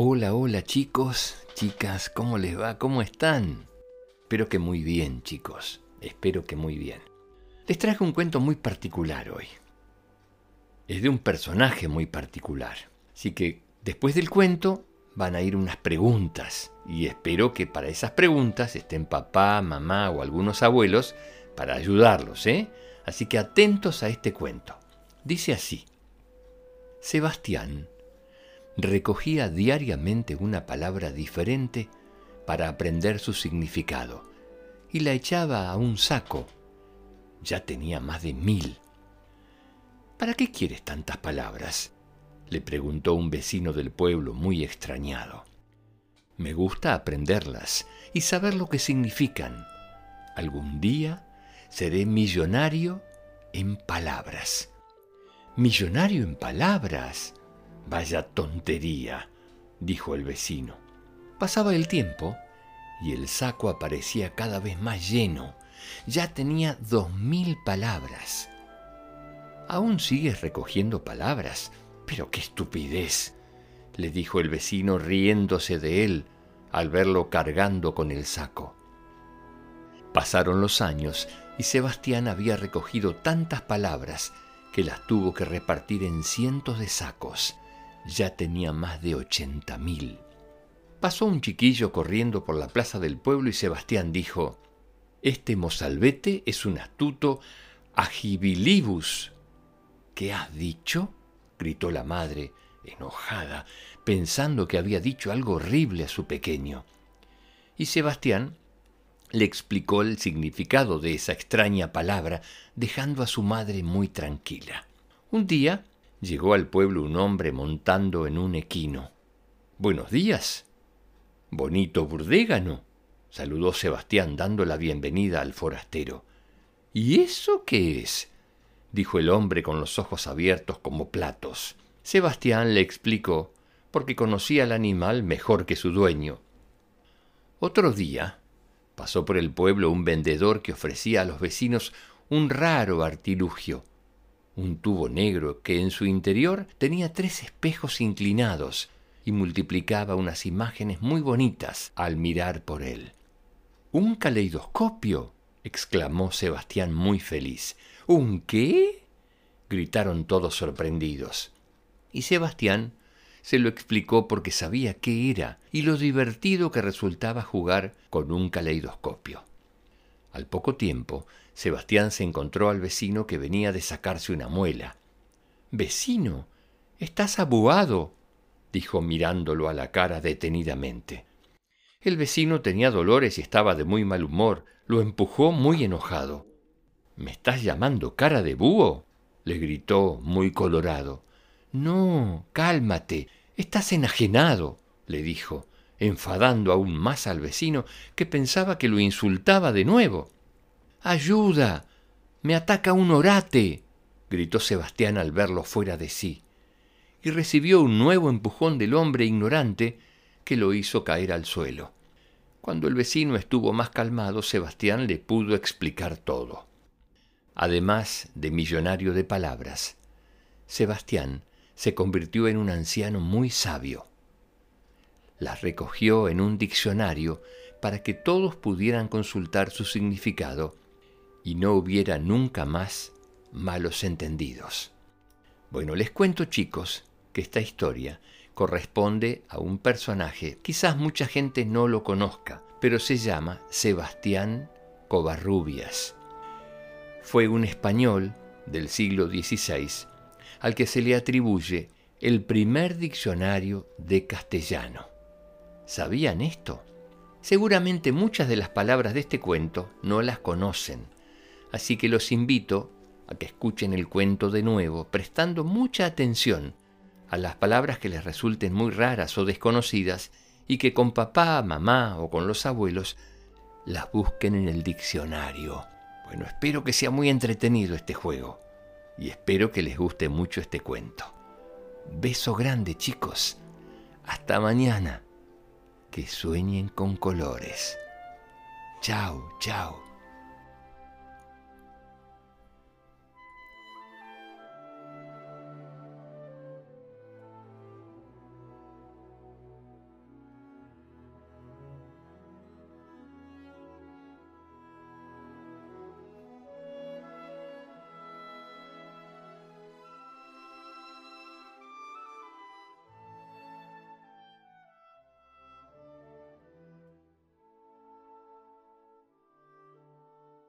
Hola, hola chicos, chicas, ¿cómo les va? ¿Cómo están? Espero que muy bien, chicos. Espero que muy bien. Les traje un cuento muy particular hoy. Es de un personaje muy particular. Así que después del cuento van a ir unas preguntas y espero que para esas preguntas estén papá, mamá o algunos abuelos para ayudarlos, ¿eh? Así que atentos a este cuento. Dice así. Sebastián recogía diariamente una palabra diferente para aprender su significado y la echaba a un saco. Ya tenía más de mil. ¿Para qué quieres tantas palabras? le preguntó un vecino del pueblo muy extrañado. Me gusta aprenderlas y saber lo que significan. Algún día seré millonario en palabras. ¿Millonario en palabras? Vaya tontería, dijo el vecino. Pasaba el tiempo y el saco aparecía cada vez más lleno. Ya tenía dos mil palabras. ¿Aún sigues recogiendo palabras? Pero qué estupidez, le dijo el vecino riéndose de él al verlo cargando con el saco. Pasaron los años y Sebastián había recogido tantas palabras que las tuvo que repartir en cientos de sacos ya tenía más de ochenta mil. Pasó un chiquillo corriendo por la plaza del pueblo y Sebastián dijo, Este mozalbete es un astuto agibilibus. ¿Qué has dicho? gritó la madre, enojada, pensando que había dicho algo horrible a su pequeño. Y Sebastián le explicó el significado de esa extraña palabra, dejando a su madre muy tranquila. Un día llegó al pueblo un hombre montando en un equino. Buenos días. Bonito burdégano, saludó Sebastián dando la bienvenida al forastero. ¿Y eso qué es? dijo el hombre con los ojos abiertos como platos. Sebastián le explicó, porque conocía al animal mejor que su dueño. Otro día pasó por el pueblo un vendedor que ofrecía a los vecinos un raro artilugio, un tubo negro que en su interior tenía tres espejos inclinados y multiplicaba unas imágenes muy bonitas al mirar por él. ¿Un caleidoscopio? exclamó Sebastián muy feliz. ¿Un qué? gritaron todos sorprendidos. Y Sebastián se lo explicó porque sabía qué era y lo divertido que resultaba jugar con un caleidoscopio. Al poco tiempo, Sebastián se encontró al vecino que venía de sacarse una muela. Vecino, estás abuado, dijo mirándolo a la cara detenidamente. El vecino tenía dolores y estaba de muy mal humor. Lo empujó muy enojado. ¿Me estás llamando cara de búho? le gritó muy colorado. No, cálmate. Estás enajenado, le dijo, enfadando aún más al vecino, que pensaba que lo insultaba de nuevo. Ayuda. Me ataca un orate. gritó Sebastián al verlo fuera de sí, y recibió un nuevo empujón del hombre ignorante que lo hizo caer al suelo. Cuando el vecino estuvo más calmado, Sebastián le pudo explicar todo. Además de millonario de palabras, Sebastián se convirtió en un anciano muy sabio. Las recogió en un diccionario para que todos pudieran consultar su significado y no hubiera nunca más malos entendidos. Bueno, les cuento chicos que esta historia corresponde a un personaje, quizás mucha gente no lo conozca, pero se llama Sebastián Covarrubias. Fue un español del siglo XVI al que se le atribuye el primer diccionario de castellano. ¿Sabían esto? Seguramente muchas de las palabras de este cuento no las conocen, Así que los invito a que escuchen el cuento de nuevo, prestando mucha atención a las palabras que les resulten muy raras o desconocidas y que con papá, mamá o con los abuelos las busquen en el diccionario. Bueno, espero que sea muy entretenido este juego y espero que les guste mucho este cuento. Beso grande chicos. Hasta mañana. Que sueñen con colores. Chao, chao.